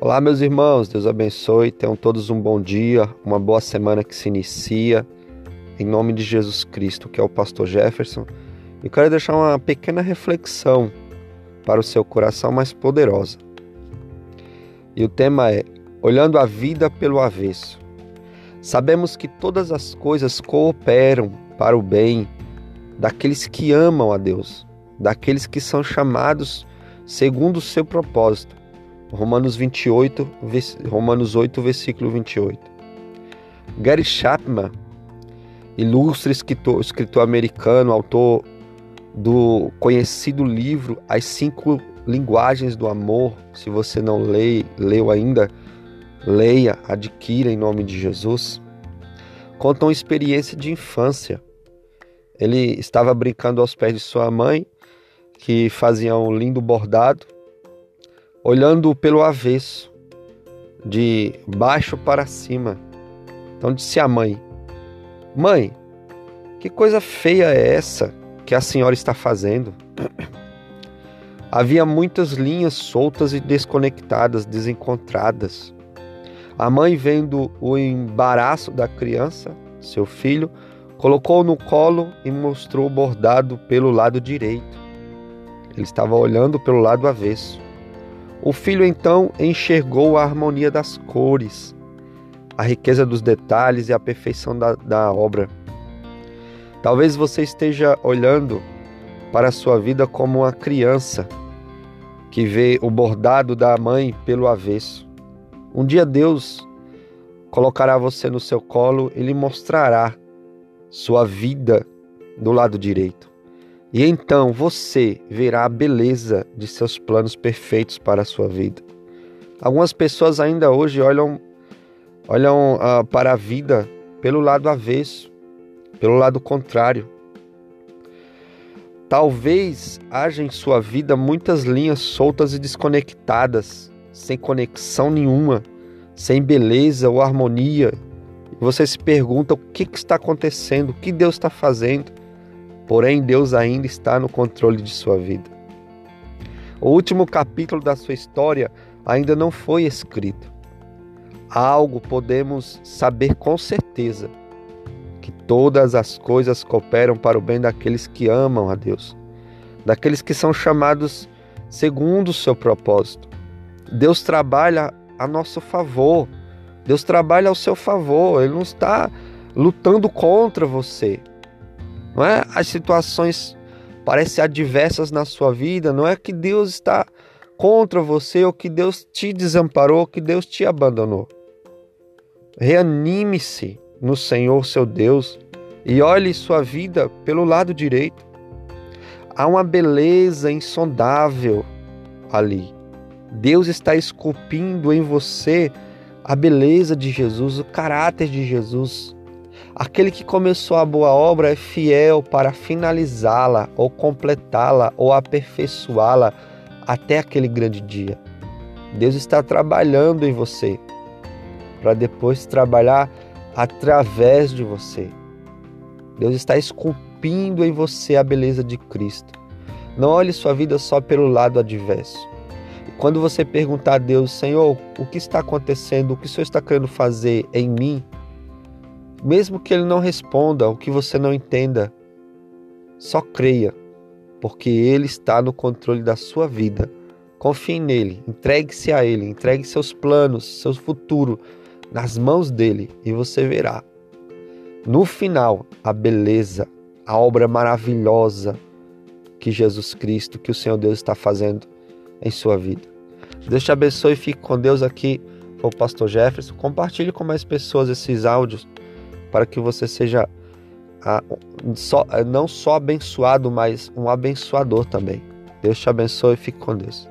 Olá, meus irmãos, Deus abençoe. Tenham todos um bom dia, uma boa semana que se inicia. Em nome de Jesus Cristo, que é o Pastor Jefferson, eu quero deixar uma pequena reflexão para o seu coração mais poderosa. E o tema é Olhando a vida pelo avesso. Sabemos que todas as coisas cooperam para o bem daqueles que amam a Deus, daqueles que são chamados segundo o seu propósito. Romanos 28, Romanos 8, versículo 28. Gary Chapman, ilustre escritor, escritor americano, autor do conhecido livro As Cinco Linguagens do Amor. Se você não lê, leu ainda, leia, adquira em nome de Jesus. Conta uma experiência de infância. Ele estava brincando aos pés de sua mãe, que fazia um lindo bordado, olhando pelo avesso, de baixo para cima. Então disse a mãe: Mãe, que coisa feia é essa que a senhora está fazendo? Havia muitas linhas soltas e desconectadas, desencontradas. A mãe, vendo o embaraço da criança, seu filho, colocou no colo e mostrou o bordado pelo lado direito. Ele estava olhando pelo lado avesso. O filho então enxergou a harmonia das cores, a riqueza dos detalhes e a perfeição da, da obra. Talvez você esteja olhando para a sua vida como uma criança que vê o bordado da mãe pelo avesso. Um dia Deus colocará você no seu colo e lhe mostrará sua vida do lado direito. E então você verá a beleza de seus planos perfeitos para a sua vida. Algumas pessoas ainda hoje olham, olham uh, para a vida pelo lado avesso, pelo lado contrário. Talvez haja em sua vida muitas linhas soltas e desconectadas, sem conexão nenhuma, sem beleza ou harmonia. Você se pergunta o que, que está acontecendo, o que Deus está fazendo. Porém, Deus ainda está no controle de sua vida. O último capítulo da sua história ainda não foi escrito. Algo podemos saber com certeza: que todas as coisas cooperam para o bem daqueles que amam a Deus, daqueles que são chamados segundo o seu propósito. Deus trabalha a nosso favor. Deus trabalha ao seu favor. Ele não está lutando contra você. Não é as situações parecem adversas na sua vida, não é que Deus está contra você ou que Deus te desamparou, ou que Deus te abandonou. Reanime-se no Senhor seu Deus e olhe sua vida pelo lado direito. Há uma beleza insondável ali. Deus está esculpindo em você a beleza de Jesus, o caráter de Jesus. Aquele que começou a boa obra é fiel para finalizá-la, ou completá-la, ou aperfeiçoá-la até aquele grande dia. Deus está trabalhando em você para depois trabalhar através de você. Deus está esculpindo em você a beleza de Cristo. Não olhe sua vida só pelo lado adverso. E quando você perguntar a Deus, Senhor, o que está acontecendo? O que o Senhor está querendo fazer em mim? Mesmo que ele não responda, o que você não entenda, só creia, porque ele está no controle da sua vida. Confie nele, entregue-se a ele, entregue seus planos, seu futuro nas mãos dele e você verá. No final, a beleza, a obra maravilhosa que Jesus Cristo, que o Senhor Deus está fazendo em sua vida. Deus te abençoe e fique com Deus aqui. Foi o pastor Jefferson. Compartilhe com mais pessoas esses áudios para que você seja a, só, não só abençoado, mas um abençoador também. Deus te abençoe e fique com Deus.